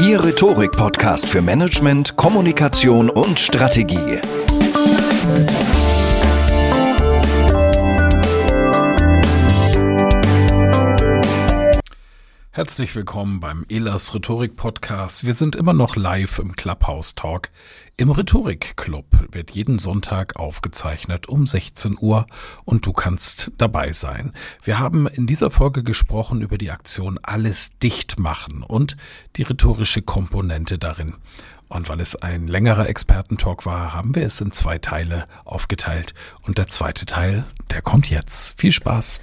Ihr Rhetorik-Podcast für Management, Kommunikation und Strategie. Herzlich willkommen beim Elas Rhetorik Podcast. Wir sind immer noch live im Clubhouse Talk. Im Rhetorik Club wird jeden Sonntag aufgezeichnet um 16 Uhr und du kannst dabei sein. Wir haben in dieser Folge gesprochen über die Aktion Alles dicht machen und die rhetorische Komponente darin. Und weil es ein längerer Expertentalk war, haben wir es in zwei Teile aufgeteilt. Und der zweite Teil, der kommt jetzt. Viel Spaß!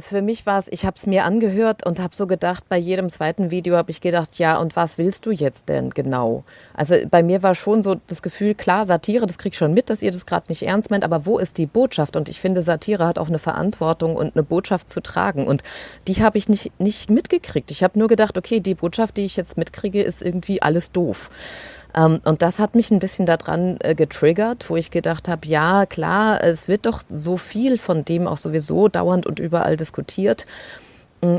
Für mich war es, ich habe es mir angehört und habe so gedacht, bei jedem zweiten Video habe ich gedacht, ja, und was willst du jetzt denn genau? Also bei mir war schon so das Gefühl, klar, Satire, das krieg ich schon mit, dass ihr das gerade nicht ernst meint, aber wo ist die Botschaft? Und ich finde, Satire hat auch eine Verantwortung und eine Botschaft zu tragen. Und die habe ich nicht, nicht mitgekriegt. Ich habe nur gedacht, okay, die Botschaft, die ich jetzt mitkriege, ist irgendwie alles doof. Ähm, und das hat mich ein bisschen daran äh, getriggert, wo ich gedacht habe, ja, klar, es wird doch so viel von dem auch sowieso dauernd und überall diskutiert.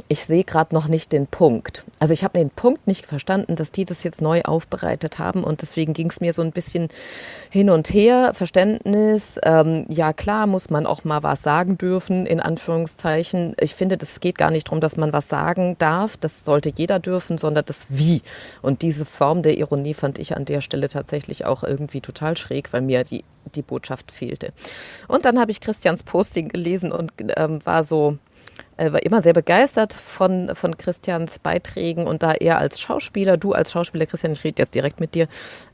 Ich sehe gerade noch nicht den Punkt. Also ich habe den Punkt nicht verstanden, dass die das jetzt neu aufbereitet haben und deswegen ging es mir so ein bisschen hin und her. Verständnis, ähm, ja klar, muss man auch mal was sagen dürfen, in Anführungszeichen. Ich finde, das geht gar nicht darum, dass man was sagen darf, das sollte jeder dürfen, sondern das Wie. Und diese Form der Ironie fand ich an der Stelle tatsächlich auch irgendwie total schräg, weil mir die, die Botschaft fehlte. Und dann habe ich Christians Posting gelesen und ähm, war so, äh, war immer sehr begeistert von, von Christians Beiträgen und da er als Schauspieler, du als Schauspieler, Christian, ich rede jetzt direkt mit dir,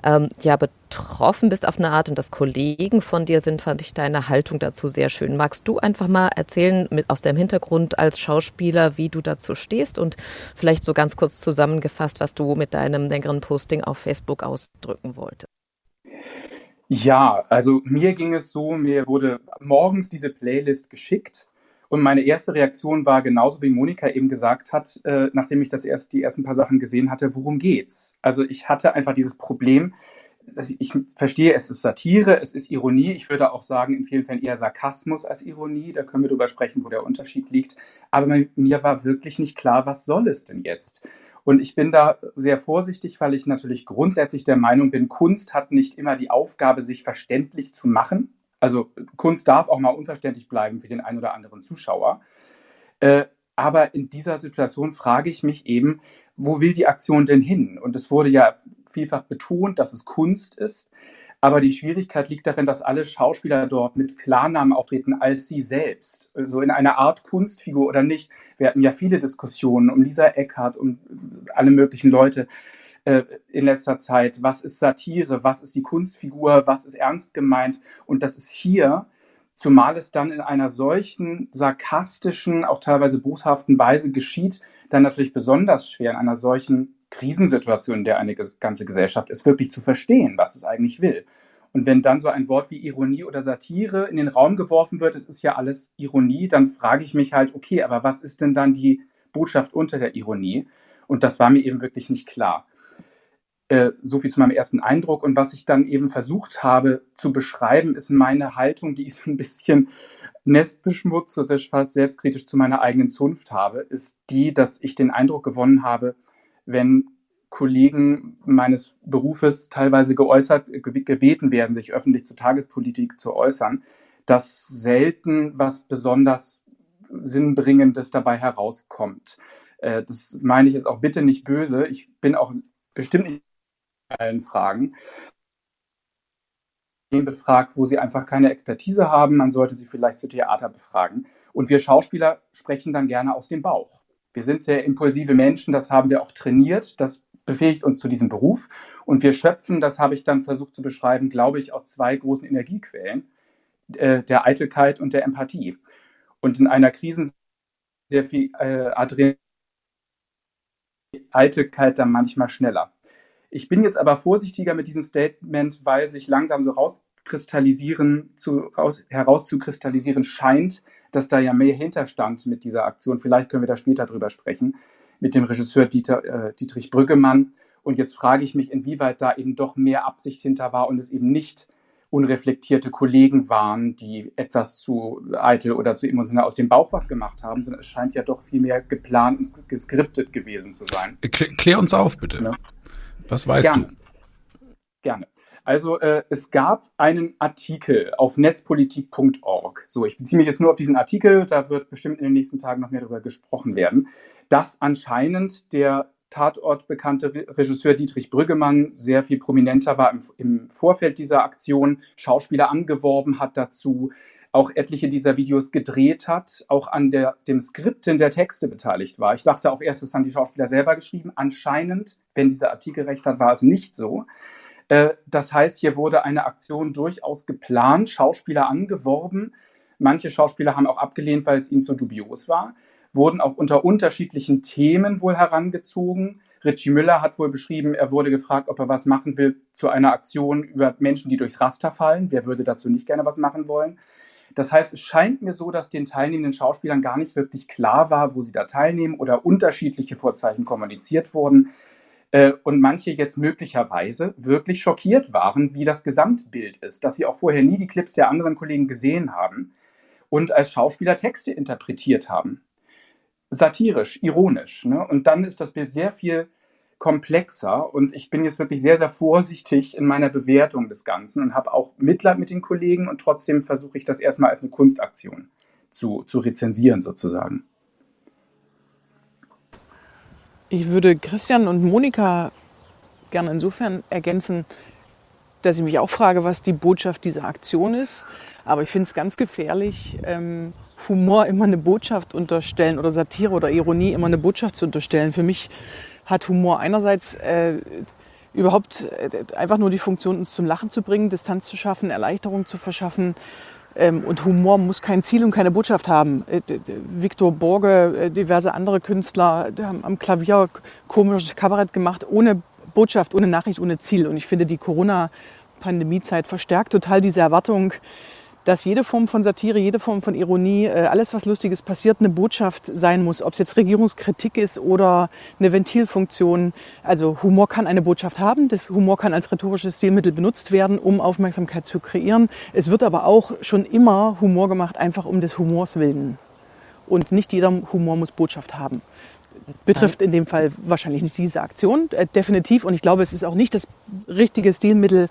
ähm, ja betroffen bist auf eine Art und dass Kollegen von dir sind, fand ich deine Haltung dazu sehr schön. Magst du einfach mal erzählen mit, aus deinem Hintergrund als Schauspieler, wie du dazu stehst und vielleicht so ganz kurz zusammengefasst, was du mit deinem längeren Posting auf Facebook ausdrücken wolltest? Ja, also mir ging es so, mir wurde morgens diese Playlist geschickt und meine erste Reaktion war genauso wie Monika eben gesagt hat, äh, nachdem ich das erst die ersten paar Sachen gesehen hatte, worum geht's? Also ich hatte einfach dieses Problem, dass ich, ich verstehe, es ist Satire, es ist Ironie. Ich würde auch sagen, in vielen Fällen eher Sarkasmus als Ironie. Da können wir drüber sprechen, wo der Unterschied liegt. Aber mir war wirklich nicht klar, was soll es denn jetzt? Und ich bin da sehr vorsichtig, weil ich natürlich grundsätzlich der Meinung bin, Kunst hat nicht immer die Aufgabe, sich verständlich zu machen. Also Kunst darf auch mal unverständlich bleiben für den einen oder anderen Zuschauer. Äh, aber in dieser Situation frage ich mich eben, wo will die Aktion denn hin? Und es wurde ja vielfach betont, dass es Kunst ist. Aber die Schwierigkeit liegt darin, dass alle Schauspieler dort mit Klarnamen auftreten als sie selbst. So also in einer Art Kunstfigur oder nicht. Wir hatten ja viele Diskussionen um Lisa Eckhardt, um alle möglichen Leute äh, in letzter Zeit. Was ist Satire? Was ist die Kunstfigur? Was ist ernst gemeint? Und das ist hier, zumal es dann in einer solchen sarkastischen, auch teilweise boshaften Weise geschieht, dann natürlich besonders schwer in einer solchen Krisensituation, in der eine ganze Gesellschaft ist, wirklich zu verstehen, was es eigentlich will. Und wenn dann so ein Wort wie Ironie oder Satire in den Raum geworfen wird, es ist ja alles Ironie, dann frage ich mich halt, okay, aber was ist denn dann die Botschaft unter der Ironie? Und das war mir eben wirklich nicht klar. Äh, so viel zu meinem ersten Eindruck. Und was ich dann eben versucht habe zu beschreiben, ist meine Haltung, die ist ein bisschen nestbeschmutzerisch, fast selbstkritisch zu meiner eigenen Zunft habe, ist die, dass ich den Eindruck gewonnen habe, wenn Kollegen meines Berufes teilweise geäußert, gebeten werden, sich öffentlich zur Tagespolitik zu äußern, dass selten was besonders Sinnbringendes dabei herauskommt. Äh, das meine ich jetzt auch bitte nicht böse. Ich bin auch bestimmt nicht allen Fragen befragt, wo sie einfach keine Expertise haben. Man sollte sie vielleicht zu Theater befragen. Und wir Schauspieler sprechen dann gerne aus dem Bauch. Wir sind sehr impulsive Menschen, das haben wir auch trainiert. Das befähigt uns zu diesem Beruf. Und wir schöpfen, das habe ich dann versucht zu beschreiben, glaube ich, aus zwei großen Energiequellen, äh, der Eitelkeit und der Empathie. Und in einer Krise sehr viel äh, Adrenalin, Eitelkeit dann manchmal schneller. Ich bin jetzt aber vorsichtiger mit diesem Statement, weil sich langsam so rauskristallisieren, zu, raus, herauszukristallisieren scheint, dass da ja mehr hinterstand mit dieser Aktion. Vielleicht können wir da später drüber sprechen, mit dem Regisseur Dieter, äh, Dietrich Brüggemann. Und jetzt frage ich mich, inwieweit da eben doch mehr Absicht hinter war und es eben nicht unreflektierte Kollegen waren, die etwas zu eitel oder zu emotional aus dem Bauch was gemacht haben, sondern es scheint ja doch viel mehr geplant und geskriptet gewesen zu sein. Klär uns auf, bitte. Ja. Was weißt Gerne. du? Gerne. Also äh, es gab einen Artikel auf netzpolitik.org. So, ich beziehe mich jetzt nur auf diesen Artikel, da wird bestimmt in den nächsten Tagen noch mehr darüber gesprochen werden, dass anscheinend der Tatort bekannte Regisseur Dietrich Brüggemann sehr viel prominenter war im, im Vorfeld dieser Aktion, Schauspieler angeworben hat dazu, auch etliche dieser Videos gedreht hat, auch an der, dem Skripten der Texte beteiligt war. Ich dachte auch erst, es haben die Schauspieler selber geschrieben. Anscheinend, wenn dieser Artikel recht hat, war es nicht so. Äh, das heißt, hier wurde eine Aktion durchaus geplant, Schauspieler angeworben. Manche Schauspieler haben auch abgelehnt, weil es ihnen zu dubios war, wurden auch unter unterschiedlichen Themen wohl herangezogen. Richie Müller hat wohl beschrieben, er wurde gefragt, ob er was machen will zu einer Aktion über Menschen, die durchs Raster fallen. Wer würde dazu nicht gerne was machen wollen? Das heißt, es scheint mir so, dass den teilnehmenden Schauspielern gar nicht wirklich klar war, wo sie da teilnehmen oder unterschiedliche Vorzeichen kommuniziert wurden äh, und manche jetzt möglicherweise wirklich schockiert waren, wie das Gesamtbild ist, dass sie auch vorher nie die Clips der anderen Kollegen gesehen haben und als Schauspieler Texte interpretiert haben. Satirisch, ironisch. Ne? Und dann ist das Bild sehr viel komplexer und ich bin jetzt wirklich sehr, sehr vorsichtig in meiner Bewertung des Ganzen und habe auch Mitleid mit den Kollegen und trotzdem versuche ich das erstmal als eine Kunstaktion zu, zu rezensieren sozusagen. Ich würde Christian und Monika gerne insofern ergänzen, dass ich mich auch frage, was die Botschaft dieser Aktion ist. Aber ich finde es ganz gefährlich, ähm, Humor immer eine Botschaft unterstellen oder Satire oder Ironie immer eine Botschaft zu unterstellen. Für mich hat Humor einerseits äh, überhaupt äh, einfach nur die Funktion, uns zum Lachen zu bringen, Distanz zu schaffen, Erleichterung zu verschaffen. Ähm, und Humor muss kein Ziel und keine Botschaft haben. Äh, Victor Borge, äh, diverse andere Künstler haben am Klavier komisches Kabarett gemacht, ohne Botschaft, ohne Nachricht, ohne Ziel. Und ich finde, die Corona-Pandemie-Zeit verstärkt total diese Erwartung, dass jede Form von Satire, jede Form von Ironie, äh, alles, was Lustiges passiert, eine Botschaft sein muss. Ob es jetzt Regierungskritik ist oder eine Ventilfunktion. Also Humor kann eine Botschaft haben. Das Humor kann als rhetorisches Stilmittel benutzt werden, um Aufmerksamkeit zu kreieren. Es wird aber auch schon immer Humor gemacht, einfach um des Humors willen. Und nicht jeder Humor muss Botschaft haben betrifft in dem Fall wahrscheinlich nicht diese Aktion, äh, definitiv. Und ich glaube, es ist auch nicht das richtige Stilmittel,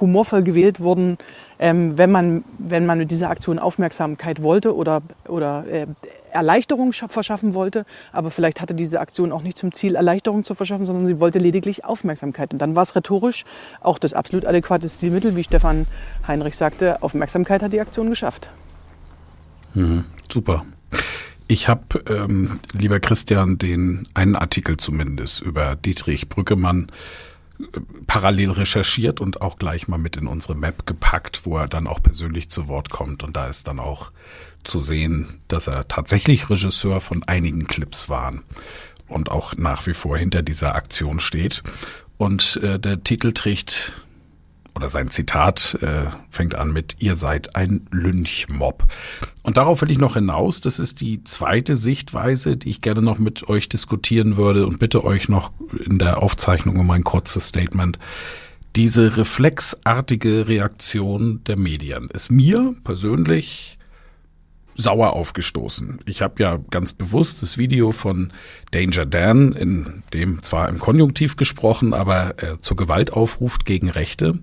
humorvoll gewählt worden, ähm, wenn, man, wenn man mit dieser Aktion Aufmerksamkeit wollte oder, oder äh, Erleichterung verschaffen wollte. Aber vielleicht hatte diese Aktion auch nicht zum Ziel, Erleichterung zu verschaffen, sondern sie wollte lediglich Aufmerksamkeit. Und dann war es rhetorisch auch das absolut adäquate Stilmittel, wie Stefan Heinrich sagte. Aufmerksamkeit hat die Aktion geschafft. Mhm, super. Ich habe, ähm, lieber Christian, den einen Artikel zumindest über Dietrich Brückemann parallel recherchiert und auch gleich mal mit in unsere Map gepackt, wo er dann auch persönlich zu Wort kommt. Und da ist dann auch zu sehen, dass er tatsächlich Regisseur von einigen Clips waren und auch nach wie vor hinter dieser Aktion steht. Und äh, der Titel trägt oder sein Zitat äh, fängt an mit Ihr seid ein Lynchmob. Und darauf will ich noch hinaus. Das ist die zweite Sichtweise, die ich gerne noch mit euch diskutieren würde und bitte euch noch in der Aufzeichnung um ein kurzes Statement. Diese reflexartige Reaktion der Medien ist mir persönlich sauer aufgestoßen. Ich habe ja ganz bewusst das Video von Danger Dan, in dem zwar im Konjunktiv gesprochen, aber äh, zur Gewalt aufruft gegen Rechte,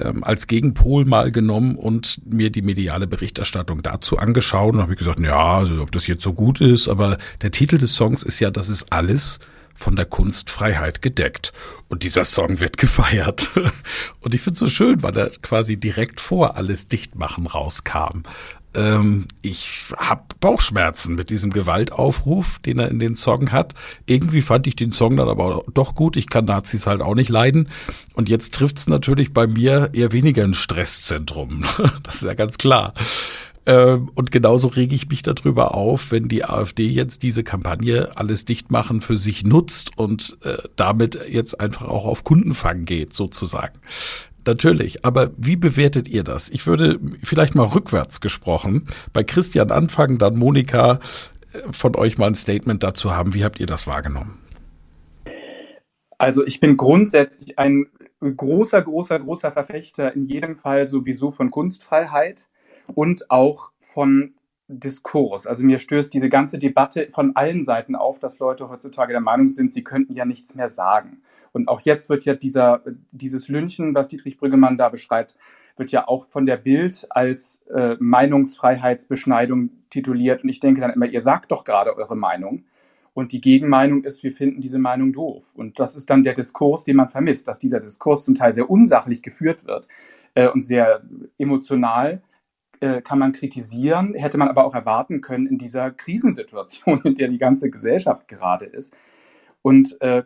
ähm, als Gegenpol mal genommen und mir die mediale Berichterstattung dazu angeschaut und habe gesagt, ja, also ob das jetzt so gut ist, aber der Titel des Songs ist ja, das ist alles von der Kunstfreiheit gedeckt. Und dieser Song wird gefeiert. Und ich finde es so schön, weil er quasi direkt vor alles Dichtmachen rauskam. Ähm, ich habe Bauchschmerzen mit diesem Gewaltaufruf, den er in den Song hat. Irgendwie fand ich den Song dann aber doch gut. Ich kann Nazis halt auch nicht leiden. Und jetzt trifft es natürlich bei mir eher weniger ein Stresszentrum. das ist ja ganz klar. Ähm, und genauso rege ich mich darüber auf, wenn die AfD jetzt diese Kampagne alles dicht machen für sich nutzt und äh, damit jetzt einfach auch auf Kundenfang geht, sozusagen. Natürlich, aber wie bewertet ihr das? Ich würde vielleicht mal rückwärts gesprochen bei Christian anfangen, dann Monika äh, von euch mal ein Statement dazu haben. Wie habt ihr das wahrgenommen? Also ich bin grundsätzlich ein großer, großer, großer Verfechter in jedem Fall sowieso von Kunstfreiheit und auch von Diskurs. Also mir stößt diese ganze Debatte von allen Seiten auf, dass Leute heutzutage der Meinung sind, sie könnten ja nichts mehr sagen. Und auch jetzt wird ja dieser, dieses Lynchen, was Dietrich Brüggemann da beschreibt, wird ja auch von der Bild als äh, Meinungsfreiheitsbeschneidung tituliert. Und ich denke dann immer, ihr sagt doch gerade eure Meinung. Und die Gegenmeinung ist, wir finden diese Meinung doof. Und das ist dann der Diskurs, den man vermisst, dass dieser Diskurs zum Teil sehr unsachlich geführt wird äh, und sehr emotional äh, kann man kritisieren, hätte man aber auch erwarten können in dieser Krisensituation, in der die ganze Gesellschaft gerade ist. Und äh,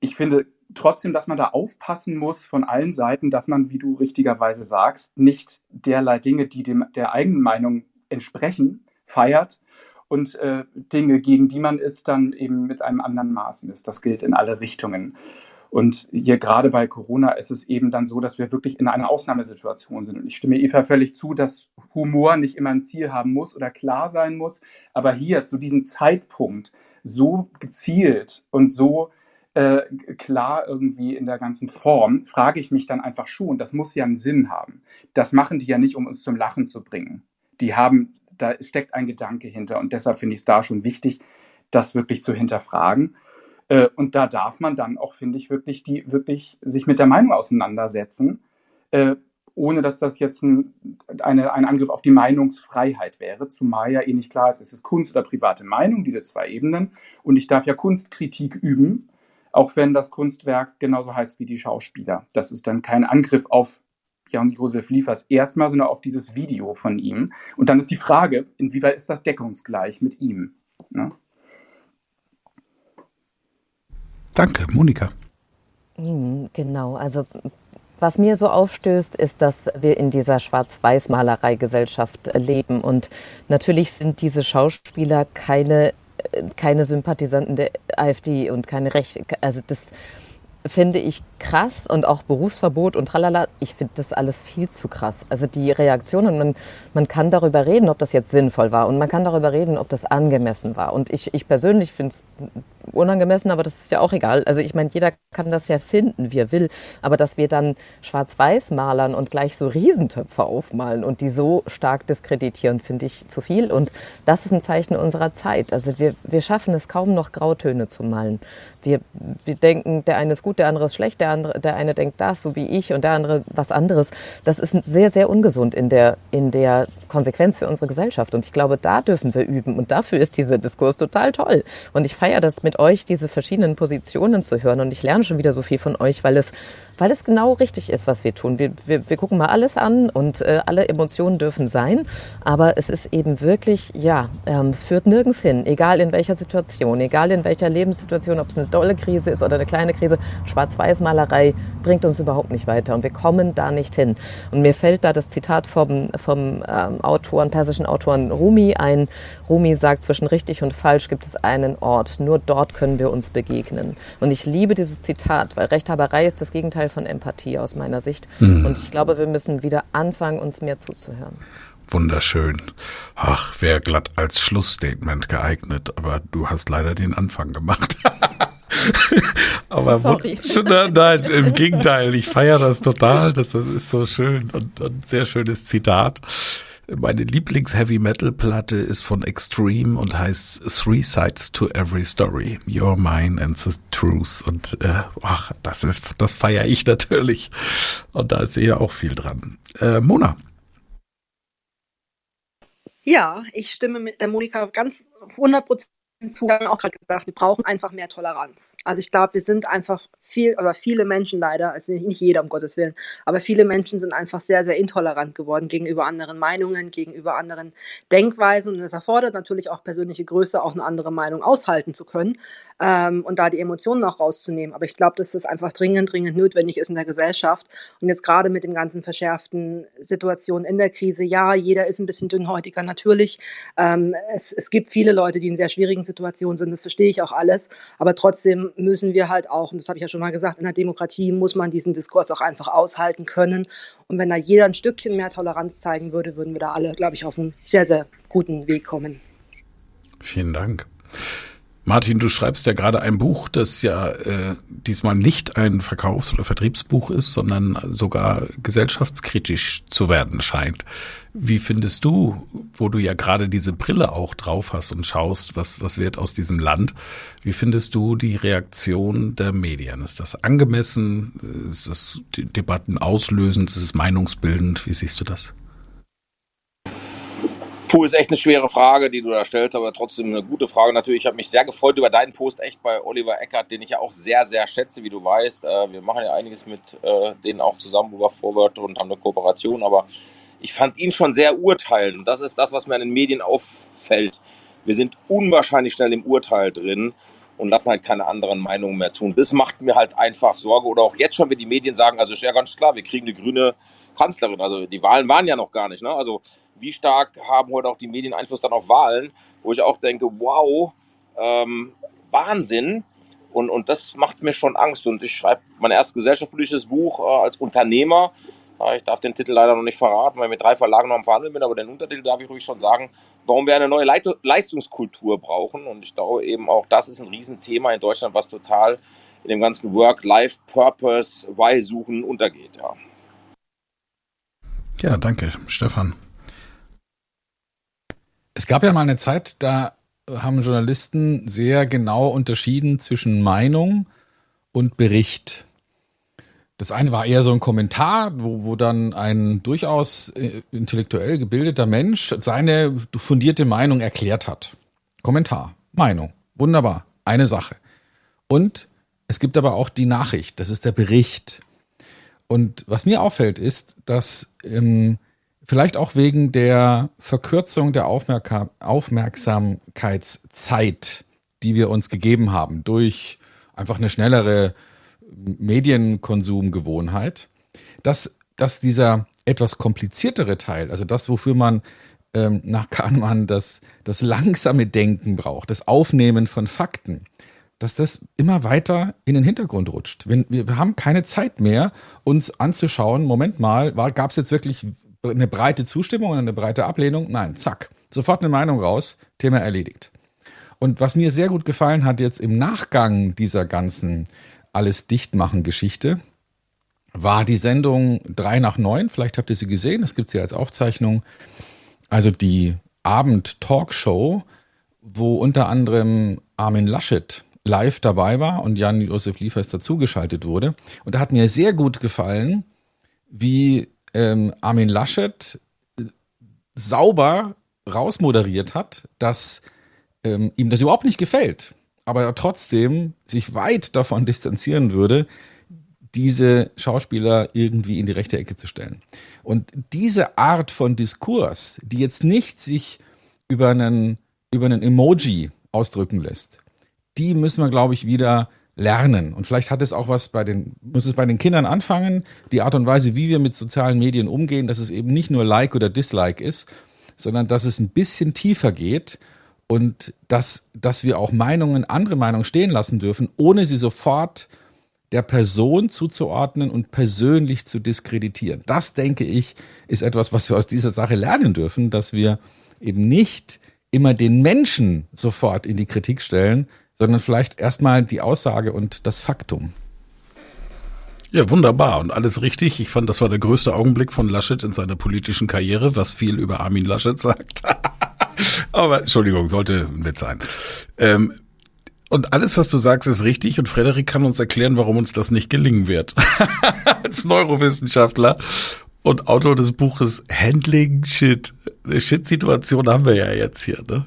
ich finde trotzdem, dass man da aufpassen muss von allen Seiten, dass man, wie du richtigerweise sagst, nicht derlei Dinge, die dem, der eigenen Meinung entsprechen, feiert und äh, Dinge, gegen die man ist, dann eben mit einem anderen Maß misst. Das gilt in alle Richtungen. Und hier gerade bei Corona ist es eben dann so, dass wir wirklich in einer Ausnahmesituation sind. Und ich stimme Eva völlig zu, dass Humor nicht immer ein Ziel haben muss oder klar sein muss. Aber hier zu diesem Zeitpunkt so gezielt und so äh, klar irgendwie in der ganzen Form, frage ich mich dann einfach schon, das muss ja einen Sinn haben. Das machen die ja nicht, um uns zum Lachen zu bringen. Die haben, da steckt ein Gedanke hinter. Und deshalb finde ich es da schon wichtig, das wirklich zu hinterfragen. Äh, und da darf man dann auch, finde ich, wirklich die wirklich sich mit der Meinung auseinandersetzen, äh, ohne dass das jetzt ein, eine, ein Angriff auf die Meinungsfreiheit wäre, zumal ja eh nicht klar ist, ist es Kunst oder private Meinung, diese zwei Ebenen. Und ich darf ja Kunstkritik üben, auch wenn das Kunstwerk genauso heißt wie die Schauspieler. Das ist dann kein Angriff auf Jan-Josef Liefers erstmal, sondern auf dieses Video von ihm. Und dann ist die Frage, inwieweit ist das deckungsgleich mit ihm? Ne? Danke, Monika. Mhm, genau, also was mir so aufstößt, ist, dass wir in dieser Schwarz-Weiß-Malerei-Gesellschaft leben. Und natürlich sind diese Schauspieler keine, keine Sympathisanten der AfD und keine Rechte. Also das finde ich krass und auch Berufsverbot und tralala. Ich finde das alles viel zu krass. Also die Reaktionen, man, man kann darüber reden, ob das jetzt sinnvoll war und man kann darüber reden, ob das angemessen war. Und ich, ich persönlich finde es unangemessen, aber das ist ja auch egal. Also ich meine, jeder kann das ja finden, wie er will. Aber dass wir dann schwarz-weiß malern und gleich so Riesentöpfe aufmalen und die so stark diskreditieren, finde ich zu viel. Und das ist ein Zeichen unserer Zeit. Also wir, wir schaffen es kaum noch Grautöne zu malen. Wir, wir denken, der eine ist gut, der andere ist schlecht, der, andere, der eine denkt das, so wie ich, und der andere was anderes. Das ist sehr, sehr ungesund in der, in der Konsequenz für unsere Gesellschaft. Und ich glaube, da dürfen wir üben. Und dafür ist dieser Diskurs total toll. Und ich feiere das mit euch, diese verschiedenen Positionen zu hören. Und ich lerne schon wieder so viel von euch, weil es weil es genau richtig ist, was wir tun. Wir, wir, wir gucken mal alles an und äh, alle Emotionen dürfen sein, aber es ist eben wirklich, ja, ähm, es führt nirgends hin, egal in welcher Situation, egal in welcher Lebenssituation, ob es eine dolle Krise ist oder eine kleine Krise, Schwarz-Weiß-Malerei bringt uns überhaupt nicht weiter und wir kommen da nicht hin. Und mir fällt da das Zitat vom, vom ähm, Autoren, persischen Autoren Rumi ein. Rumi sagt, zwischen richtig und falsch gibt es einen Ort, nur dort können wir uns begegnen. Und ich liebe dieses Zitat, weil Rechthaberei ist das Gegenteil Gegenteil von Empathie aus meiner Sicht. Mhm. Und ich glaube, wir müssen wieder anfangen, uns mehr zuzuhören. Wunderschön. Ach, wäre glatt als Schlussstatement geeignet, aber du hast leider den Anfang gemacht. aber Sorry. Nein, nein, im Gegenteil, ich feiere das total. Das, das ist so schön und, und sehr schönes Zitat. Meine Lieblings-Heavy-Metal-Platte ist von Extreme und heißt Three Sides to Every Story. Your Mine and the Truth. Und äh, ach, das ist, das feiere ich natürlich. Und da ist ja auch viel dran. Äh, Mona. Ja, ich stimme mit der Monika ganz 100 Haben auch gerade gesagt, wir brauchen einfach mehr Toleranz. Also ich glaube, wir sind einfach viel oder viele Menschen leider, also nicht jeder um Gottes Willen, aber viele Menschen sind einfach sehr, sehr intolerant geworden gegenüber anderen Meinungen, gegenüber anderen Denkweisen und es erfordert natürlich auch persönliche Größe, auch eine andere Meinung aushalten zu können ähm, und da die Emotionen auch rauszunehmen. Aber ich glaube, dass das einfach dringend, dringend notwendig ist in der Gesellschaft und jetzt gerade mit den ganzen verschärften Situationen in der Krise, ja, jeder ist ein bisschen dünnhäutiger natürlich. Ähm, es, es gibt viele Leute, die in sehr schwierigen Situationen sind, das verstehe ich auch alles, aber trotzdem müssen wir halt auch, und das habe ich ja schon mal gesagt, in der Demokratie muss man diesen Diskurs auch einfach aushalten können. Und wenn da jeder ein Stückchen mehr Toleranz zeigen würde, würden wir da alle, glaube ich, auf einen sehr, sehr guten Weg kommen. Vielen Dank. Martin, du schreibst ja gerade ein Buch, das ja äh, diesmal nicht ein Verkaufs- oder Vertriebsbuch ist, sondern sogar gesellschaftskritisch zu werden scheint. Wie findest du, wo du ja gerade diese Brille auch drauf hast und schaust, was, was wird aus diesem Land, wie findest du die Reaktion der Medien? Ist das angemessen? Ist das Debatten auslösend? Ist es meinungsbildend? Wie siehst du das? Puh, ist echt eine schwere Frage, die du da stellst, aber trotzdem eine gute Frage. Natürlich, ich habe mich sehr gefreut über deinen Post echt bei Oliver Eckert, den ich ja auch sehr, sehr schätze, wie du weißt. Äh, wir machen ja einiges mit äh, denen auch zusammen über Forward und haben eine Kooperation, aber ich fand ihn schon sehr urteilend. Und das ist das, was mir an den Medien auffällt. Wir sind unwahrscheinlich schnell im Urteil drin und lassen halt keine anderen Meinungen mehr. Und das macht mir halt einfach Sorge. Oder auch jetzt schon, wenn die Medien sagen, also ist ja ganz klar, wir kriegen eine grüne Kanzlerin. Also die Wahlen waren ja noch gar nicht. Ne? Also wie stark haben heute auch die Medien Einfluss dann auf Wahlen, wo ich auch denke, wow, ähm, Wahnsinn. Und, und das macht mir schon Angst. Und ich schreibe mein erstes gesellschaftspolitisches Buch äh, als Unternehmer. Äh, ich darf den Titel leider noch nicht verraten, weil ich mit drei Verlagen noch am Verhandeln bin, aber den Untertitel darf ich ruhig schon sagen, warum wir eine neue Leit Leistungskultur brauchen. Und ich glaube eben auch, das ist ein Riesenthema in Deutschland, was total in dem ganzen Work-Life-Purpose, Why-Suchen untergeht. Ja. ja, danke, Stefan. Es gab ja mal eine Zeit, da haben Journalisten sehr genau unterschieden zwischen Meinung und Bericht. Das eine war eher so ein Kommentar, wo, wo dann ein durchaus äh, intellektuell gebildeter Mensch seine fundierte Meinung erklärt hat. Kommentar, Meinung, wunderbar, eine Sache. Und es gibt aber auch die Nachricht, das ist der Bericht. Und was mir auffällt, ist, dass ähm, Vielleicht auch wegen der Verkürzung der Aufmerk Aufmerksamkeitszeit, die wir uns gegeben haben, durch einfach eine schnellere Medienkonsumgewohnheit, dass, dass dieser etwas kompliziertere Teil, also das, wofür man ähm, nach Kahnemann das, das langsame Denken braucht, das Aufnehmen von Fakten, dass das immer weiter in den Hintergrund rutscht. Wenn, wir, wir haben keine Zeit mehr, uns anzuschauen, Moment mal, gab es jetzt wirklich eine breite Zustimmung und eine breite Ablehnung. Nein, zack. Sofort eine Meinung raus, Thema erledigt. Und was mir sehr gut gefallen hat jetzt im Nachgang dieser ganzen alles dichtmachen Geschichte, war die Sendung 3 nach 9. Vielleicht habt ihr sie gesehen, das gibt sie als Aufzeichnung. Also die Abend-Talkshow, wo unter anderem Armin Laschet live dabei war und Jan-Josef Liefers dazugeschaltet wurde. Und da hat mir sehr gut gefallen, wie ähm, Armin Laschet sauber rausmoderiert hat, dass ähm, ihm das überhaupt nicht gefällt, aber er trotzdem sich weit davon distanzieren würde, diese Schauspieler irgendwie in die rechte Ecke zu stellen. Und diese Art von Diskurs, die jetzt nicht sich über einen, über einen Emoji ausdrücken lässt, die müssen wir, glaube ich, wieder lernen. Und vielleicht hat es auch was bei den, muss es bei den Kindern anfangen, die Art und Weise, wie wir mit sozialen Medien umgehen, dass es eben nicht nur Like oder Dislike ist, sondern dass es ein bisschen tiefer geht und dass, dass wir auch Meinungen, andere Meinungen stehen lassen dürfen, ohne sie sofort der Person zuzuordnen und persönlich zu diskreditieren. Das, denke ich, ist etwas, was wir aus dieser Sache lernen dürfen, dass wir eben nicht immer den Menschen sofort in die Kritik stellen, sondern vielleicht erstmal die Aussage und das Faktum. Ja, wunderbar und alles richtig. Ich fand, das war der größte Augenblick von Laschet in seiner politischen Karriere, was viel über Armin Laschet sagt. Aber Entschuldigung, sollte ein Witz sein. Ähm, und alles, was du sagst, ist richtig und Frederik kann uns erklären, warum uns das nicht gelingen wird. Als Neurowissenschaftler und Autor des Buches Handling Shit. Eine Shit-Situation haben wir ja jetzt hier, ne?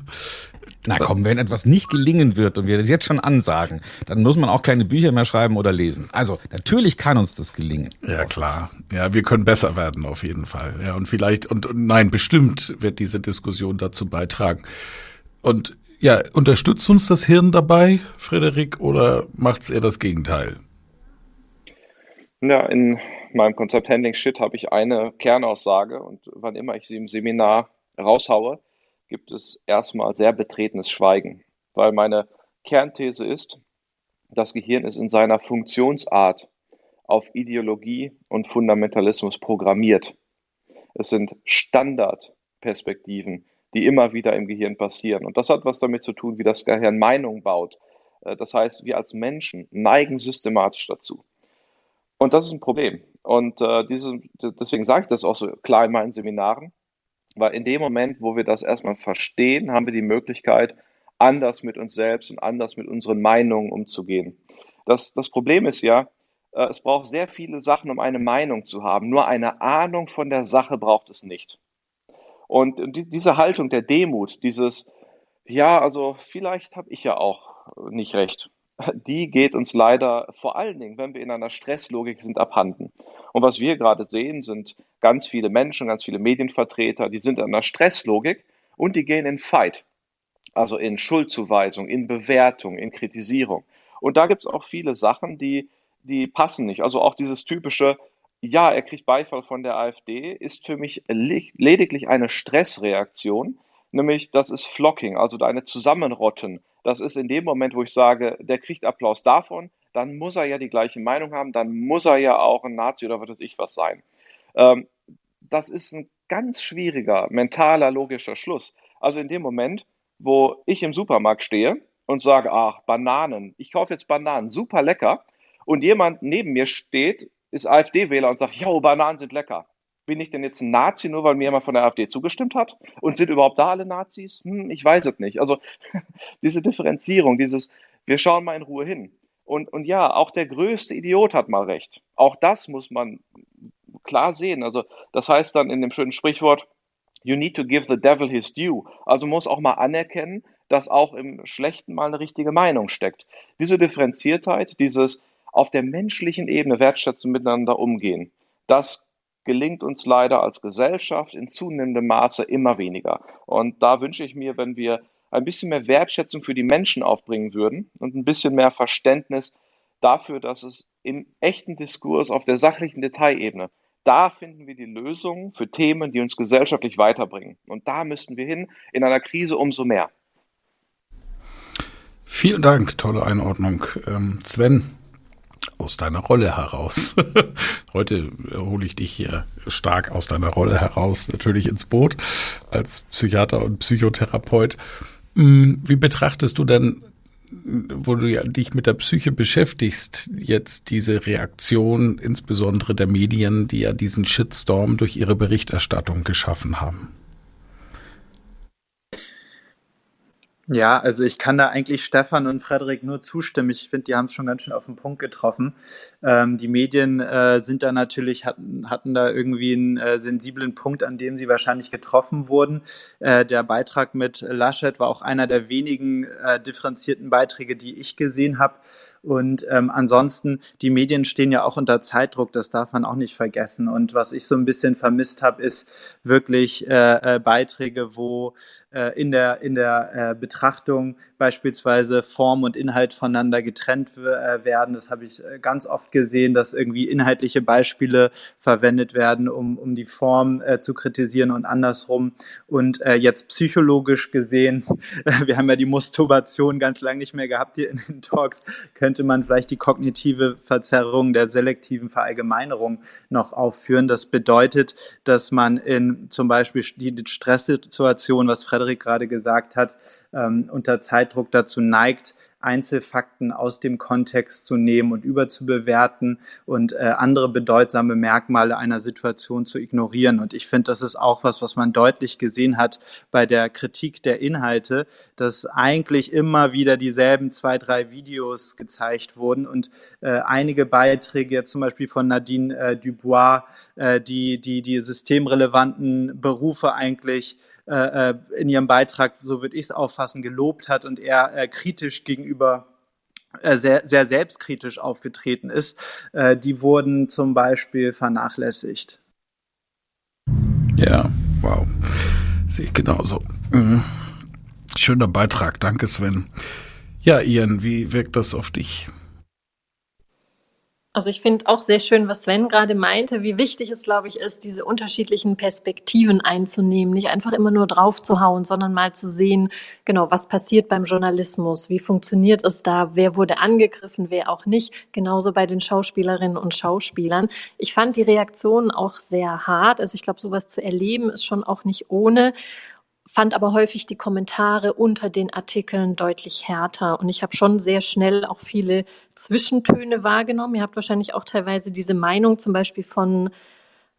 Na komm, wenn etwas nicht gelingen wird und wir das jetzt schon ansagen, dann muss man auch keine Bücher mehr schreiben oder lesen. Also natürlich kann uns das gelingen. Ja klar, ja, wir können besser werden auf jeden Fall. Ja und vielleicht und, und nein, bestimmt wird diese Diskussion dazu beitragen. Und ja, unterstützt uns das Hirn dabei, Frederik, oder macht's eher das Gegenteil? Ja, in meinem Konzept Handling Shit habe ich eine Kernaussage und wann immer ich sie im Seminar raushaue, gibt es erstmal sehr betretenes Schweigen, weil meine Kernthese ist, das Gehirn ist in seiner Funktionsart auf Ideologie und Fundamentalismus programmiert. Es sind Standardperspektiven, die immer wieder im Gehirn passieren. Und das hat was damit zu tun, wie das Gehirn Meinung baut. Äh, das heißt, wir als Menschen neigen systematisch dazu. Und das ist ein Problem. Und äh, diese, deswegen sage ich das auch so klar in meinen Seminaren. Weil in dem Moment, wo wir das erstmal verstehen, haben wir die Möglichkeit, anders mit uns selbst und anders mit unseren Meinungen umzugehen. Das, das Problem ist ja, äh, es braucht sehr viele Sachen, um eine Meinung zu haben. Nur eine Ahnung von der Sache braucht es nicht. Und die, diese Haltung der Demut, dieses, ja, also vielleicht habe ich ja auch nicht recht die geht uns leider vor allen Dingen, wenn wir in einer Stresslogik sind, abhanden. Und was wir gerade sehen, sind ganz viele Menschen, ganz viele Medienvertreter, die sind in einer Stresslogik und die gehen in Fight. Also in Schuldzuweisung, in Bewertung, in Kritisierung. Und da gibt es auch viele Sachen, die, die passen nicht. Also auch dieses typische, ja, er kriegt Beifall von der AfD, ist für mich lediglich eine Stressreaktion, nämlich das ist Flocking, also eine Zusammenrotten das ist in dem Moment, wo ich sage, der kriegt Applaus davon, dann muss er ja die gleiche Meinung haben, dann muss er ja auch ein Nazi oder was weiß ich was sein. Ähm, das ist ein ganz schwieriger mentaler, logischer Schluss. Also in dem Moment, wo ich im Supermarkt stehe und sage, ach, Bananen, ich kaufe jetzt Bananen, super lecker, und jemand neben mir steht, ist AfD-Wähler und sagt, ja, Bananen sind lecker bin ich denn jetzt ein Nazi, nur weil mir jemand von der AfD zugestimmt hat? Und sind überhaupt da alle Nazis? Hm, ich weiß es nicht. Also diese Differenzierung, dieses, wir schauen mal in Ruhe hin. Und, und ja, auch der größte Idiot hat mal recht. Auch das muss man klar sehen. Also das heißt dann in dem schönen Sprichwort, you need to give the devil his due. Also muss auch mal anerkennen, dass auch im Schlechten mal eine richtige Meinung steckt. Diese Differenziertheit, dieses auf der menschlichen Ebene wertschätzen miteinander umgehen, das gelingt uns leider als Gesellschaft in zunehmendem Maße immer weniger. Und da wünsche ich mir, wenn wir ein bisschen mehr Wertschätzung für die Menschen aufbringen würden und ein bisschen mehr Verständnis dafür, dass es im echten Diskurs auf der sachlichen Detailebene, da finden wir die Lösungen für Themen, die uns gesellschaftlich weiterbringen. Und da müssten wir hin, in einer Krise umso mehr. Vielen Dank, tolle Einordnung. Ähm, Sven, aus deiner Rolle heraus. Heute hole ich dich hier stark aus deiner Rolle heraus, natürlich ins Boot als Psychiater und Psychotherapeut. Hm, wie betrachtest du denn, wo du ja dich mit der Psyche beschäftigst, jetzt diese Reaktion, insbesondere der Medien, die ja diesen Shitstorm durch ihre Berichterstattung geschaffen haben? Ja, also ich kann da eigentlich Stefan und Frederik nur zustimmen. Ich finde, die haben es schon ganz schön auf den Punkt getroffen. Ähm, die Medien äh, sind da natürlich, hatten, hatten da irgendwie einen äh, sensiblen Punkt, an dem sie wahrscheinlich getroffen wurden. Äh, der Beitrag mit Laschet war auch einer der wenigen äh, differenzierten Beiträge, die ich gesehen habe. Und ähm, ansonsten, die Medien stehen ja auch unter Zeitdruck, das darf man auch nicht vergessen. Und was ich so ein bisschen vermisst habe, ist wirklich äh, äh, Beiträge, wo in der, in der äh, Betrachtung beispielsweise Form und Inhalt voneinander getrennt äh, werden. Das habe ich äh, ganz oft gesehen, dass irgendwie inhaltliche Beispiele verwendet werden, um, um die Form äh, zu kritisieren und andersrum. Und äh, jetzt psychologisch gesehen, wir haben ja die Masturbation ganz lange nicht mehr gehabt hier in den Talks, könnte man vielleicht die kognitive Verzerrung der selektiven Verallgemeinerung noch aufführen. Das bedeutet, dass man in zum Beispiel die Stresssituation, was Frederik gerade gesagt hat, ähm, unter Zeitdruck dazu neigt, Einzelfakten aus dem Kontext zu nehmen und überzubewerten und äh, andere bedeutsame Merkmale einer Situation zu ignorieren. Und ich finde, das ist auch was, was man deutlich gesehen hat bei der Kritik der Inhalte, dass eigentlich immer wieder dieselben zwei, drei Videos gezeigt wurden und äh, einige Beiträge, jetzt zum Beispiel von Nadine äh, Dubois, äh, die, die die systemrelevanten Berufe eigentlich äh, äh, in ihrem Beitrag, so würde ich es auffassen, gelobt hat und eher äh, kritisch gegenüber äh, sehr, sehr selbstkritisch aufgetreten ist, äh, die wurden zum Beispiel vernachlässigt. Ja, wow. Sehe ich genauso. Mhm. Schöner Beitrag, danke Sven. Ja, Ian, wie wirkt das auf dich? Also ich finde auch sehr schön, was Sven gerade meinte, wie wichtig es, glaube ich, ist, diese unterschiedlichen Perspektiven einzunehmen, nicht einfach immer nur drauf zu hauen, sondern mal zu sehen, genau, was passiert beim Journalismus, wie funktioniert es da, wer wurde angegriffen, wer auch nicht, genauso bei den Schauspielerinnen und Schauspielern. Ich fand die Reaktionen auch sehr hart, also ich glaube, sowas zu erleben ist schon auch nicht ohne fand aber häufig die Kommentare unter den Artikeln deutlich härter. Und ich habe schon sehr schnell auch viele Zwischentöne wahrgenommen. Ihr habt wahrscheinlich auch teilweise diese Meinung zum Beispiel von,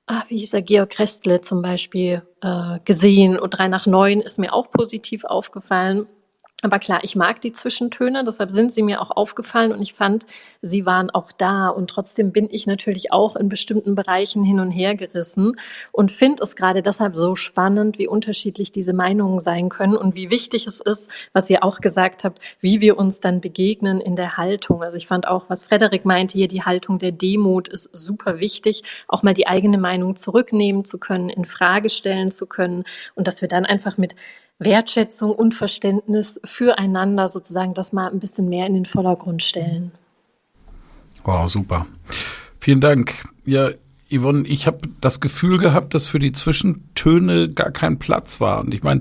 ah, wie hieß er, Georg Restle zum Beispiel äh, gesehen. Und drei nach neun ist mir auch positiv aufgefallen. Aber klar, ich mag die Zwischentöne, deshalb sind sie mir auch aufgefallen und ich fand, sie waren auch da. Und trotzdem bin ich natürlich auch in bestimmten Bereichen hin und her gerissen und finde es gerade deshalb so spannend, wie unterschiedlich diese Meinungen sein können und wie wichtig es ist, was ihr auch gesagt habt, wie wir uns dann begegnen in der Haltung. Also ich fand auch, was Frederik meinte hier, die Haltung der Demut ist super wichtig, auch mal die eigene Meinung zurücknehmen zu können, in Frage stellen zu können und dass wir dann einfach mit Wertschätzung und Verständnis füreinander sozusagen das mal ein bisschen mehr in den Vordergrund stellen. Wow, super. Vielen Dank. Ja, Yvonne, ich habe das Gefühl gehabt, dass für die Zwischentöne gar kein Platz war. Und ich meine,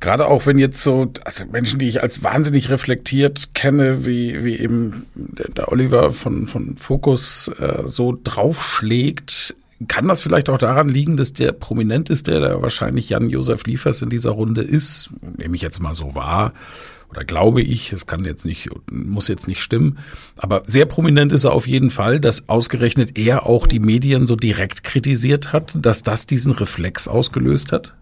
gerade auch wenn jetzt so also Menschen, die ich als wahnsinnig reflektiert kenne, wie, wie eben der Oliver von, von Focus äh, so draufschlägt, kann das vielleicht auch daran liegen, dass der prominenteste, der wahrscheinlich Jan-Josef Liefers in dieser Runde ist, nehme ich jetzt mal so wahr, oder glaube ich, es kann jetzt nicht, muss jetzt nicht stimmen, aber sehr prominent ist er auf jeden Fall, dass ausgerechnet er auch die Medien so direkt kritisiert hat, dass das diesen Reflex ausgelöst hat?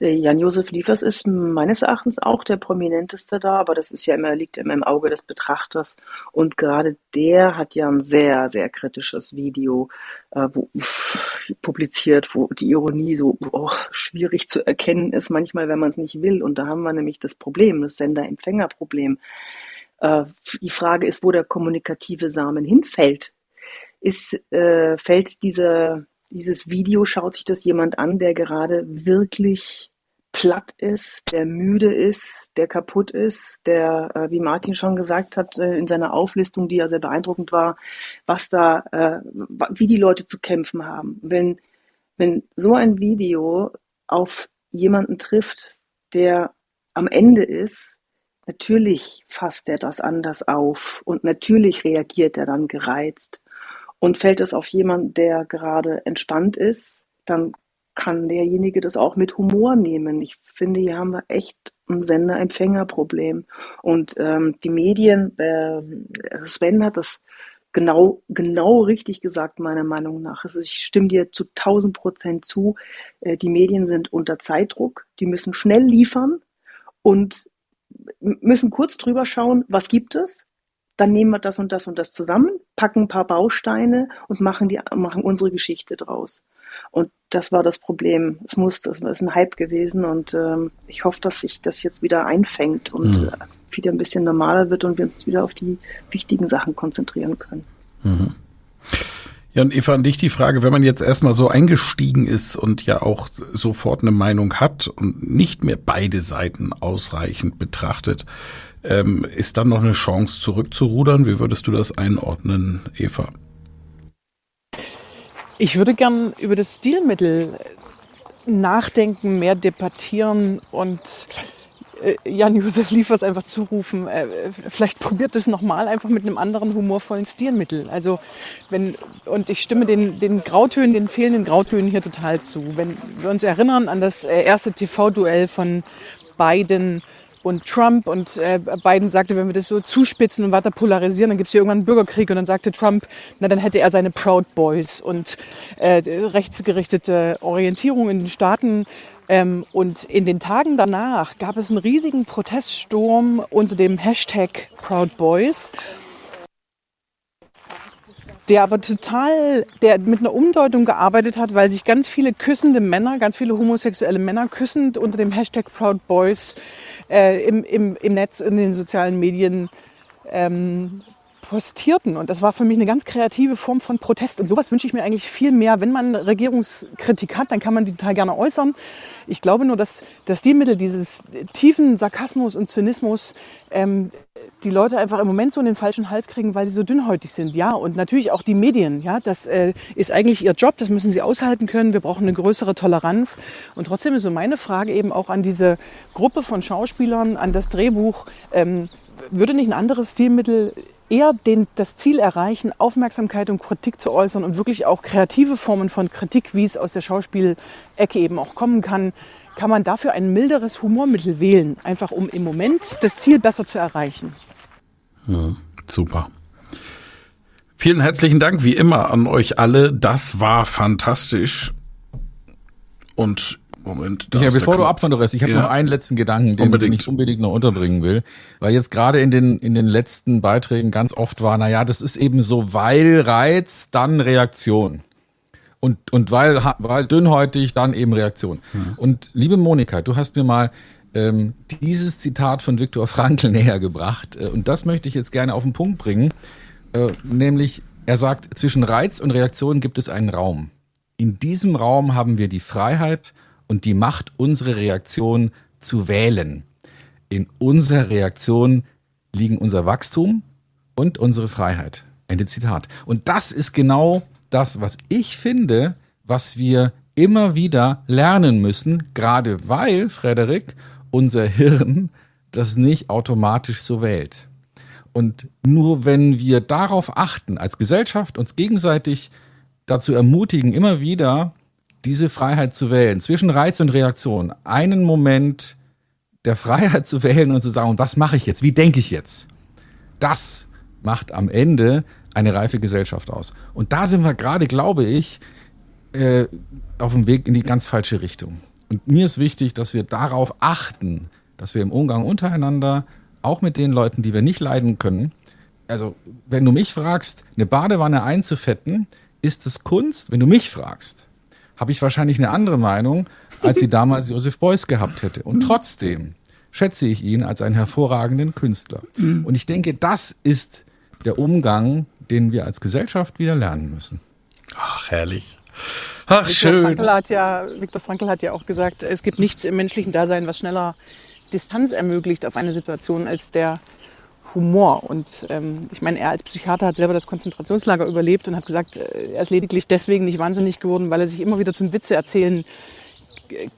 Jan-Josef Liefers ist meines Erachtens auch der prominenteste da, aber das ist ja immer, liegt immer im Auge des Betrachters. Und gerade der hat ja ein sehr, sehr kritisches Video äh, wo, publiziert, wo die Ironie so oh, schwierig zu erkennen ist, manchmal, wenn man es nicht will. Und da haben wir nämlich das Problem, das Sender-Empfänger-Problem. Äh, die Frage ist, wo der kommunikative Samen hinfällt. Ist, äh, fällt dieser dieses Video schaut sich das jemand an, der gerade wirklich platt ist, der müde ist, der kaputt ist, der, äh, wie Martin schon gesagt hat, äh, in seiner Auflistung, die ja sehr beeindruckend war, was da, äh, wie die Leute zu kämpfen haben. Wenn, wenn so ein Video auf jemanden trifft, der am Ende ist, natürlich fasst er das anders auf und natürlich reagiert er dann gereizt. Und fällt es auf jemanden, der gerade entspannt ist, dann kann derjenige das auch mit Humor nehmen. Ich finde, hier haben wir echt ein Sender-Empfänger-Problem. Und ähm, die Medien, äh, Sven hat das genau, genau richtig gesagt, meiner Meinung nach. Also ich stimme dir zu 1000 Prozent zu. Äh, die Medien sind unter Zeitdruck. Die müssen schnell liefern und müssen kurz drüber schauen, was gibt es, dann nehmen wir das und das und das zusammen, packen ein paar Bausteine und machen, die, machen unsere Geschichte draus. Und das war das Problem. Es muss, das ist ein Hype gewesen und ähm, ich hoffe, dass sich das jetzt wieder einfängt und mhm. äh, wieder ein bisschen normaler wird und wir uns wieder auf die wichtigen Sachen konzentrieren können. Mhm. Ja, und Eva, an dich die Frage, wenn man jetzt erstmal so eingestiegen ist und ja auch sofort eine Meinung hat und nicht mehr beide Seiten ausreichend betrachtet, ähm, ist dann noch eine Chance zurückzurudern? Wie würdest du das einordnen, Eva? Ich würde gern über das Stilmittel nachdenken, mehr debattieren und äh, Jan-Josef Liefers einfach zurufen, äh, vielleicht probiert es nochmal einfach mit einem anderen humorvollen Stilmittel. Also wenn, und ich stimme den, den Grautönen, den fehlenden Grautönen hier total zu. Wenn wir uns erinnern an das äh, erste TV-Duell von beiden und Trump und äh, Biden sagte, wenn wir das so zuspitzen und weiter polarisieren, dann gibt es hier irgendwann einen Bürgerkrieg und dann sagte Trump, na dann hätte er seine Proud Boys und äh, rechtsgerichtete Orientierung in den Staaten ähm, und in den Tagen danach gab es einen riesigen Proteststurm unter dem Hashtag Proud Boys der aber total, der mit einer Umdeutung gearbeitet hat, weil sich ganz viele küssende Männer, ganz viele homosexuelle Männer küssend unter dem Hashtag Proud Boys äh, im, im, im Netz, in den sozialen Medien ähm, postierten. Und das war für mich eine ganz kreative Form von Protest. Und sowas wünsche ich mir eigentlich viel mehr. Wenn man Regierungskritik hat, dann kann man die total gerne äußern. Ich glaube nur, dass, dass die Mittel dieses tiefen Sarkasmus und Zynismus ähm, die Leute einfach im Moment so in den falschen Hals kriegen, weil sie so dünnhäutig sind. Ja, und natürlich auch die Medien. Ja, das äh, ist eigentlich ihr Job. Das müssen sie aushalten können. Wir brauchen eine größere Toleranz. Und trotzdem ist so meine Frage eben auch an diese Gruppe von Schauspielern, an das Drehbuch. Ähm, würde nicht ein anderes Stilmittel eher den, das Ziel erreichen, Aufmerksamkeit und Kritik zu äußern und wirklich auch kreative Formen von Kritik, wie es aus der Schauspielecke eben auch kommen kann, kann man dafür ein milderes Humormittel wählen, einfach um im Moment das Ziel besser zu erreichen. Ja, super. Vielen herzlichen Dank wie immer an euch alle. Das war fantastisch. Und Moment. Ja, bevor du abwanderst, ich habe ja. noch einen letzten Gedanken, den, den, ich unbedingt noch unterbringen will, weil jetzt gerade in den in den letzten Beiträgen ganz oft war, na ja, das ist eben so, weil Reiz, dann Reaktion. Und, und weil, weil dünnhäutig, dann eben Reaktion. Mhm. Und liebe Monika, du hast mir mal ähm, dieses Zitat von Viktor Frankl näher gebracht. Äh, und das möchte ich jetzt gerne auf den Punkt bringen. Äh, nämlich, er sagt, zwischen Reiz und Reaktion gibt es einen Raum. In diesem Raum haben wir die Freiheit und die Macht, unsere Reaktion zu wählen. In unserer Reaktion liegen unser Wachstum und unsere Freiheit. Ende Zitat. Und das ist genau das, was ich finde, was wir immer wieder lernen müssen, gerade weil, Frederik, unser Hirn das nicht automatisch so wählt. Und nur wenn wir darauf achten, als Gesellschaft uns gegenseitig dazu ermutigen, immer wieder diese Freiheit zu wählen, zwischen Reiz und Reaktion, einen Moment der Freiheit zu wählen und zu sagen, was mache ich jetzt, wie denke ich jetzt, das macht am Ende eine reife Gesellschaft aus. Und da sind wir gerade, glaube ich, äh, auf dem Weg in die ganz falsche Richtung. Und mir ist wichtig, dass wir darauf achten, dass wir im Umgang untereinander, auch mit den Leuten, die wir nicht leiden können, also wenn du mich fragst, eine Badewanne einzufetten, ist es Kunst? Wenn du mich fragst, habe ich wahrscheinlich eine andere Meinung, als sie damals Joseph Beuys gehabt hätte. Und trotzdem schätze ich ihn als einen hervorragenden Künstler. Mhm. Und ich denke, das ist der Umgang, den wir als Gesellschaft wieder lernen müssen. Ach, herrlich. Ach, Viktor schön. Frankl hat ja, Viktor Frankl hat ja auch gesagt, es gibt nichts im menschlichen Dasein, was schneller Distanz ermöglicht auf eine Situation als der Humor. Und ähm, ich meine, er als Psychiater hat selber das Konzentrationslager überlebt und hat gesagt, äh, er ist lediglich deswegen nicht wahnsinnig geworden, weil er sich immer wieder zum Witze erzählen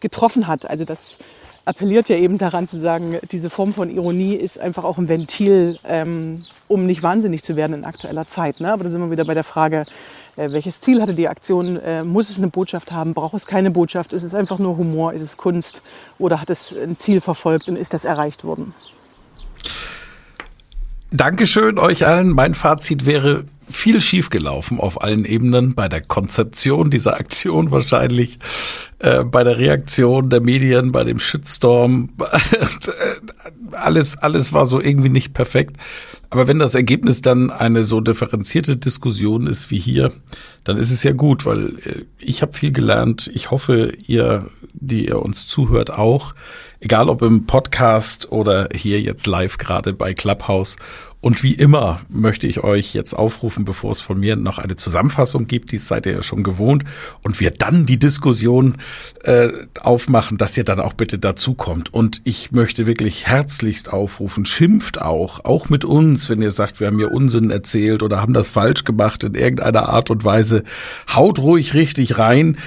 getroffen hat. Also das appelliert ja eben daran zu sagen, diese Form von Ironie ist einfach auch ein Ventil, ähm, um nicht wahnsinnig zu werden in aktueller Zeit. Ne? Aber da sind wir wieder bei der Frage, äh, welches Ziel hatte die Aktion? Äh, muss es eine Botschaft haben? Braucht es keine Botschaft? Ist es einfach nur Humor? Ist es Kunst? Oder hat es ein Ziel verfolgt und ist das erreicht worden? Dankeschön euch allen. Mein Fazit wäre viel schiefgelaufen auf allen Ebenen, bei der Konzeption dieser Aktion wahrscheinlich, äh, bei der Reaktion der Medien, bei dem Shitstorm. alles, alles war so irgendwie nicht perfekt. Aber wenn das Ergebnis dann eine so differenzierte Diskussion ist wie hier, dann ist es ja gut, weil äh, ich habe viel gelernt. Ich hoffe, ihr, die ihr uns zuhört, auch. Egal ob im Podcast oder hier jetzt live gerade bei Clubhouse. Und wie immer möchte ich euch jetzt aufrufen, bevor es von mir noch eine Zusammenfassung gibt, die seid ihr ja schon gewohnt, und wir dann die Diskussion äh, aufmachen, dass ihr dann auch bitte dazukommt. Und ich möchte wirklich herzlichst aufrufen, schimpft auch, auch mit uns, wenn ihr sagt, wir haben hier Unsinn erzählt oder haben das falsch gemacht in irgendeiner Art und Weise. Haut ruhig richtig rein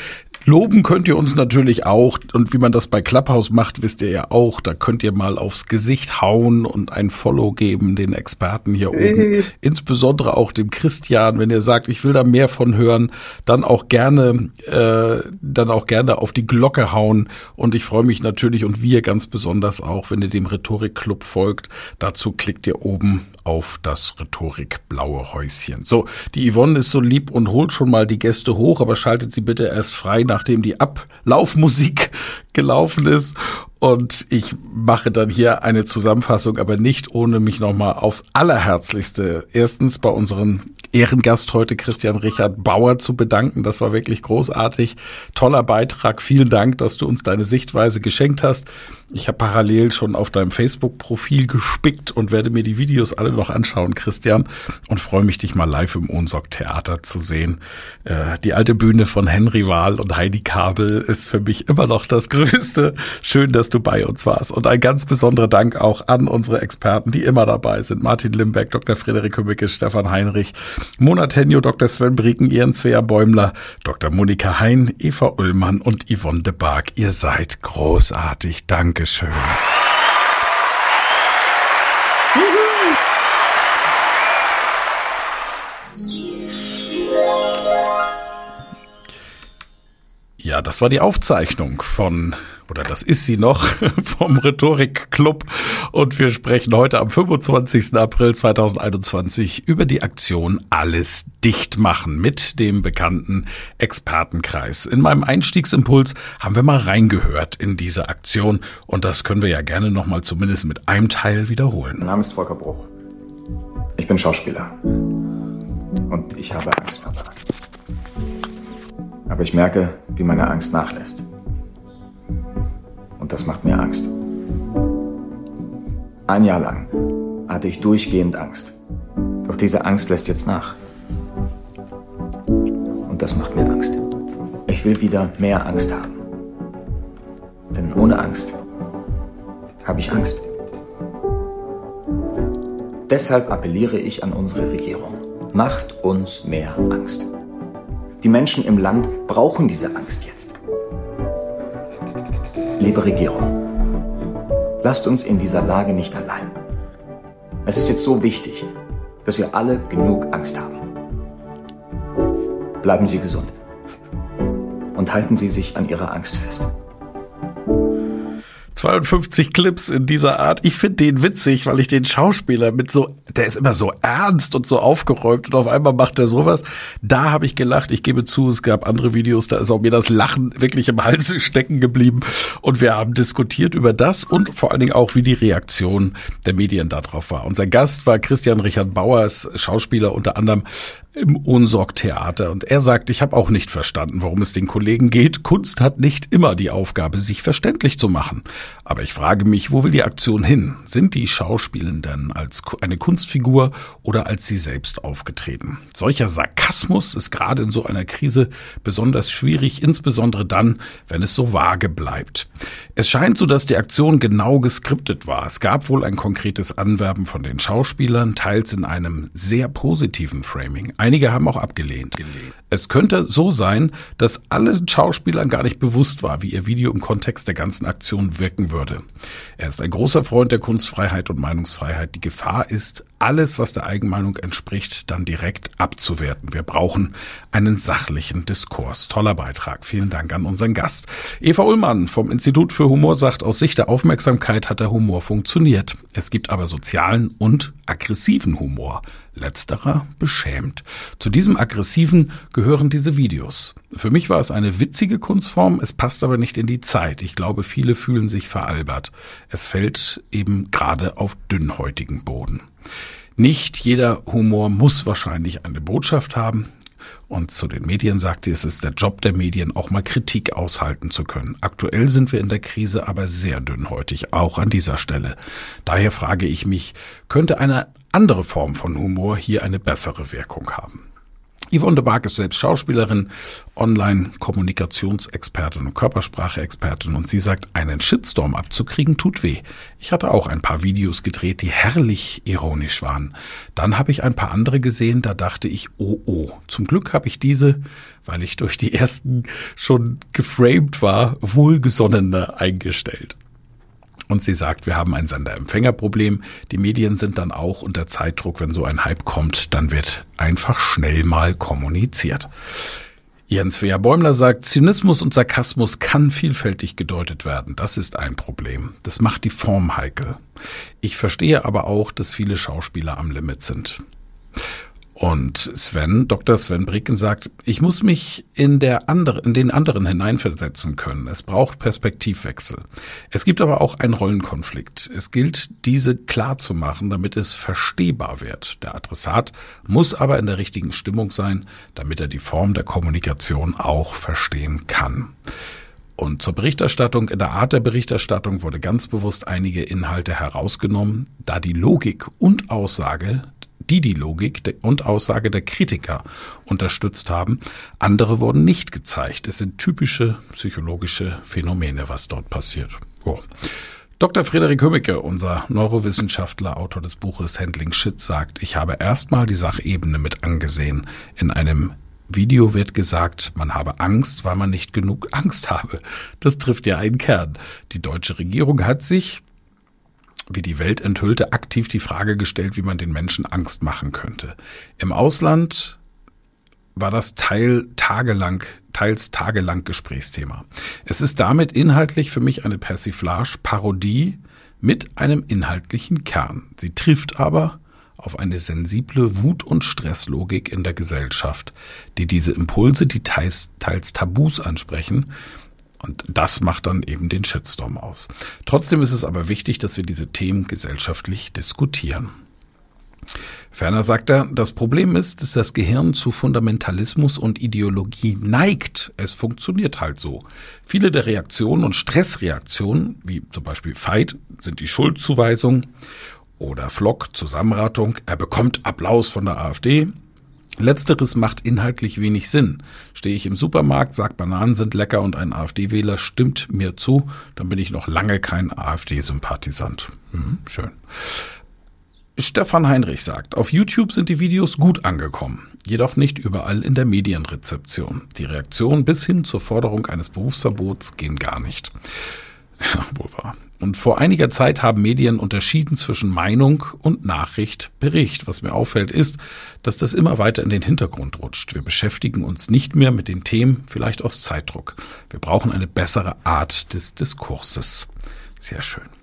Loben könnt ihr uns natürlich auch. Und wie man das bei Clubhouse macht, wisst ihr ja auch. Da könnt ihr mal aufs Gesicht hauen und ein Follow geben, den Experten hier oben. Insbesondere auch dem Christian, wenn ihr sagt, ich will da mehr von hören, dann auch gerne, äh, dann auch gerne auf die Glocke hauen. Und ich freue mich natürlich und wir ganz besonders auch, wenn ihr dem Rhetorikclub folgt. Dazu klickt ihr oben auf das Rhetorik-blaue Häuschen. So, die Yvonne ist so lieb und holt schon mal die Gäste hoch, aber schaltet sie bitte erst frei, nachdem die Ablaufmusik gelaufen ist. Und ich mache dann hier eine Zusammenfassung, aber nicht ohne mich nochmal aufs Allerherzlichste erstens bei unseren Ehrengast heute Christian Richard Bauer zu bedanken. Das war wirklich großartig. Toller Beitrag. Vielen Dank, dass du uns deine Sichtweise geschenkt hast. Ich habe parallel schon auf deinem Facebook-Profil gespickt und werde mir die Videos alle noch anschauen, Christian, und freue mich, dich mal live im Ohnsock-Theater zu sehen. Äh, die alte Bühne von Henry Wahl und Heidi Kabel ist für mich immer noch das Größte. Schön, dass du bei uns warst. Und ein ganz besonderer Dank auch an unsere Experten, die immer dabei sind. Martin Limbeck, Dr. Frederik Kümmicke, Stefan Heinrich, Mona Tenjo, Dr. Sven Brieken, Jens Svea Bäumler, Dr. Monika Hein, Eva Ullmann und Yvonne de Barg. Ihr seid großartig. Dankeschön. Ja, das war die Aufzeichnung von, oder das ist sie noch, vom Rhetorikclub. Und wir sprechen heute am 25. April 2021 über die Aktion Alles dicht machen mit dem bekannten Expertenkreis. In meinem Einstiegsimpuls haben wir mal reingehört in diese Aktion. Und das können wir ja gerne nochmal zumindest mit einem Teil wiederholen. Mein Name ist Volker Bruch. Ich bin Schauspieler. Und ich habe Angst dabei. Aber ich merke, wie meine Angst nachlässt. Und das macht mir Angst. Ein Jahr lang hatte ich durchgehend Angst. Doch diese Angst lässt jetzt nach. Und das macht mir Angst. Ich will wieder mehr Angst haben. Denn ohne Angst habe ich Angst. Deshalb appelliere ich an unsere Regierung. Macht uns mehr Angst. Die Menschen im Land brauchen diese Angst jetzt. Liebe Regierung, lasst uns in dieser Lage nicht allein. Es ist jetzt so wichtig, dass wir alle genug Angst haben. Bleiben Sie gesund und halten Sie sich an Ihrer Angst fest. 52 Clips in dieser Art. Ich finde den witzig, weil ich den Schauspieler mit so, der ist immer so ernst und so aufgeräumt und auf einmal macht er sowas. Da habe ich gelacht. Ich gebe zu, es gab andere Videos, da ist auch mir das Lachen wirklich im Hals stecken geblieben. Und wir haben diskutiert über das und vor allen Dingen auch, wie die Reaktion der Medien darauf war. Unser Gast war Christian Richard Bauers, Schauspieler unter anderem im Ohnsorg-Theater. Und er sagt, ich habe auch nicht verstanden, worum es den Kollegen geht. Kunst hat nicht immer die Aufgabe, sich verständlich zu machen. Aber ich frage mich, wo will die Aktion hin? Sind die Schauspielenden als eine Kunstfigur oder als sie selbst aufgetreten? Solcher Sarkasmus ist gerade in so einer Krise besonders schwierig, insbesondere dann, wenn es so vage bleibt. Es scheint so, dass die Aktion genau geskriptet war. Es gab wohl ein konkretes Anwerben von den Schauspielern, teils in einem sehr positiven Framing. Einige haben auch abgelehnt. Es könnte so sein, dass allen Schauspielern gar nicht bewusst war, wie ihr Video im Kontext der ganzen Aktion wirken würde. Er ist ein großer Freund der Kunstfreiheit und Meinungsfreiheit. Die Gefahr ist, alles, was der Eigenmeinung entspricht, dann direkt abzuwerten. Wir brauchen einen sachlichen Diskurs. Toller Beitrag. Vielen Dank an unseren Gast. Eva Ullmann vom Institut für Humor sagt, aus Sicht der Aufmerksamkeit hat der Humor funktioniert. Es gibt aber sozialen und aggressiven Humor. Letzterer beschämt. Zu diesem aggressiven gehören diese Videos. Für mich war es eine witzige Kunstform, es passt aber nicht in die Zeit. Ich glaube, viele fühlen sich veralbert. Es fällt eben gerade auf dünnhäutigen Boden. Nicht jeder Humor muss wahrscheinlich eine Botschaft haben. Und zu den Medien sagt sie, es ist der Job der Medien, auch mal Kritik aushalten zu können. Aktuell sind wir in der Krise aber sehr dünnhäutig, auch an dieser Stelle. Daher frage ich mich, könnte eine andere Form von Humor hier eine bessere Wirkung haben? Yvonne de Barg ist selbst Schauspielerin, Online-Kommunikationsexpertin und Körpersprache-Expertin und sie sagt, einen Shitstorm abzukriegen tut weh. Ich hatte auch ein paar Videos gedreht, die herrlich ironisch waren. Dann habe ich ein paar andere gesehen, da dachte ich, oh oh. Zum Glück habe ich diese, weil ich durch die ersten schon geframed war, wohlgesonnener eingestellt. Und sie sagt, wir haben ein Senderempfängerproblem. Die Medien sind dann auch unter Zeitdruck. Wenn so ein Hype kommt, dann wird einfach schnell mal kommuniziert. Jens Wehr Bäumler sagt, Zynismus und Sarkasmus kann vielfältig gedeutet werden. Das ist ein Problem. Das macht die Form heikel. Ich verstehe aber auch, dass viele Schauspieler am Limit sind. Und Sven, Dr. Sven Bricken sagt, ich muss mich in, der andere, in den anderen hineinversetzen können. Es braucht Perspektivwechsel. Es gibt aber auch einen Rollenkonflikt. Es gilt, diese klar zu machen, damit es verstehbar wird. Der Adressat muss aber in der richtigen Stimmung sein, damit er die Form der Kommunikation auch verstehen kann. Und zur Berichterstattung, in der Art der Berichterstattung wurde ganz bewusst einige Inhalte herausgenommen, da die Logik und Aussage die die Logik und Aussage der Kritiker unterstützt haben. Andere wurden nicht gezeigt. Es sind typische psychologische Phänomene, was dort passiert. Oh. Dr. Frederik Hömmicke, unser Neurowissenschaftler, Autor des Buches Handling Shit, sagt, ich habe erstmal die Sachebene mit angesehen. In einem Video wird gesagt, man habe Angst, weil man nicht genug Angst habe. Das trifft ja einen Kern. Die deutsche Regierung hat sich, wie die Welt enthüllte, aktiv die Frage gestellt, wie man den Menschen Angst machen könnte. Im Ausland war das Teil tagelang, teils tagelang Gesprächsthema. Es ist damit inhaltlich für mich eine Persiflage, Parodie mit einem inhaltlichen Kern. Sie trifft aber auf eine sensible Wut- und Stresslogik in der Gesellschaft, die diese Impulse, die teils, teils Tabus ansprechen, und das macht dann eben den Shitstorm aus. Trotzdem ist es aber wichtig, dass wir diese Themen gesellschaftlich diskutieren. Ferner sagt er, das Problem ist, dass das Gehirn zu Fundamentalismus und Ideologie neigt. Es funktioniert halt so. Viele der Reaktionen und Stressreaktionen, wie zum Beispiel Fight, sind die Schuldzuweisung oder Flock, Zusammenratung. Er bekommt Applaus von der AfD. Letzteres macht inhaltlich wenig Sinn. Stehe ich im Supermarkt, sag Bananen sind lecker und ein AfD-Wähler stimmt mir zu, dann bin ich noch lange kein AfD-Sympathisant. Hm, schön. Stefan Heinrich sagt, auf YouTube sind die Videos gut angekommen, jedoch nicht überall in der Medienrezeption. Die Reaktion bis hin zur Forderung eines Berufsverbots gehen gar nicht. Ja, wohl wahr. Und vor einiger Zeit haben Medien unterschieden zwischen Meinung und Nachricht, Bericht. Was mir auffällt, ist, dass das immer weiter in den Hintergrund rutscht. Wir beschäftigen uns nicht mehr mit den Themen, vielleicht aus Zeitdruck. Wir brauchen eine bessere Art des Diskurses. Sehr schön.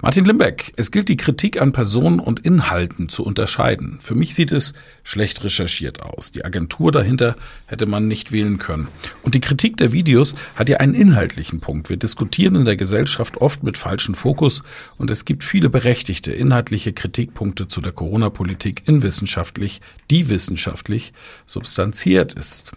Martin Limbeck, es gilt die Kritik an Personen und Inhalten zu unterscheiden. Für mich sieht es schlecht recherchiert aus. Die Agentur dahinter hätte man nicht wählen können. Und die Kritik der Videos hat ja einen inhaltlichen Punkt. Wir diskutieren in der Gesellschaft oft mit falschem Fokus und es gibt viele berechtigte inhaltliche Kritikpunkte zu der Corona-Politik in wissenschaftlich, die wissenschaftlich substanziert ist.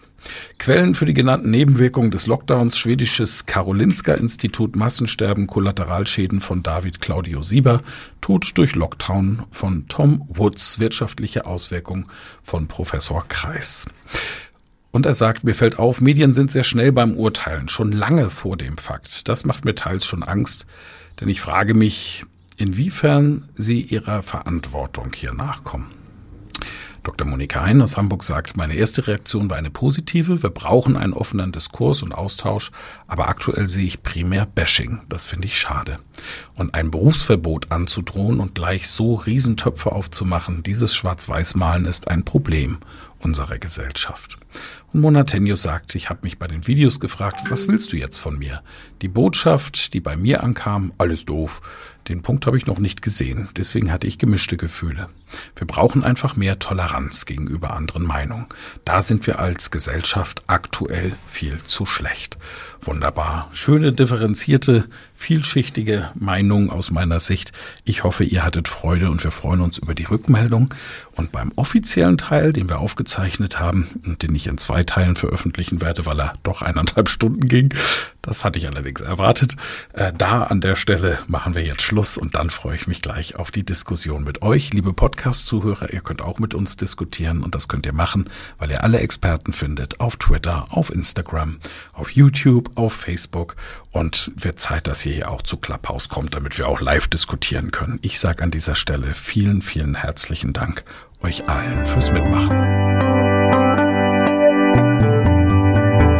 Quellen für die genannten Nebenwirkungen des Lockdowns schwedisches Karolinska-Institut Massensterben Kollateralschäden von David Claudio Sieber Tod durch Lockdown von Tom Woods wirtschaftliche Auswirkungen von Professor Kreis. Und er sagt, mir fällt auf, Medien sind sehr schnell beim Urteilen, schon lange vor dem Fakt. Das macht mir teils schon Angst, denn ich frage mich, inwiefern sie ihrer Verantwortung hier nachkommen. Dr. Monika Hein aus Hamburg sagt, meine erste Reaktion war eine positive. Wir brauchen einen offenen Diskurs und Austausch, aber aktuell sehe ich primär Bashing. Das finde ich schade. Und ein Berufsverbot anzudrohen und gleich so Riesentöpfe aufzumachen, dieses Schwarz-Weiß-Malen ist ein Problem unserer Gesellschaft. Und Monatenius sagt, ich habe mich bei den Videos gefragt, was willst du jetzt von mir? Die Botschaft, die bei mir ankam, alles doof. Den Punkt habe ich noch nicht gesehen, deswegen hatte ich gemischte Gefühle. Wir brauchen einfach mehr Toleranz gegenüber anderen Meinungen. Da sind wir als Gesellschaft aktuell viel zu schlecht. Wunderbar. Schöne, differenzierte, vielschichtige Meinung aus meiner Sicht. Ich hoffe, ihr hattet Freude und wir freuen uns über die Rückmeldung. Und beim offiziellen Teil, den wir aufgezeichnet haben und den ich nicht in zwei Teilen veröffentlichen werde, weil er doch eineinhalb Stunden ging. Das hatte ich allerdings erwartet. Äh, da an der Stelle machen wir jetzt Schluss und dann freue ich mich gleich auf die Diskussion mit euch, liebe Podcast-Zuhörer. Ihr könnt auch mit uns diskutieren und das könnt ihr machen, weil ihr alle Experten findet auf Twitter, auf Instagram, auf YouTube, auf Facebook und wird Zeit, dass ihr hier auch zu Clubhouse kommt, damit wir auch live diskutieren können. Ich sage an dieser Stelle vielen, vielen herzlichen Dank euch allen fürs Mitmachen.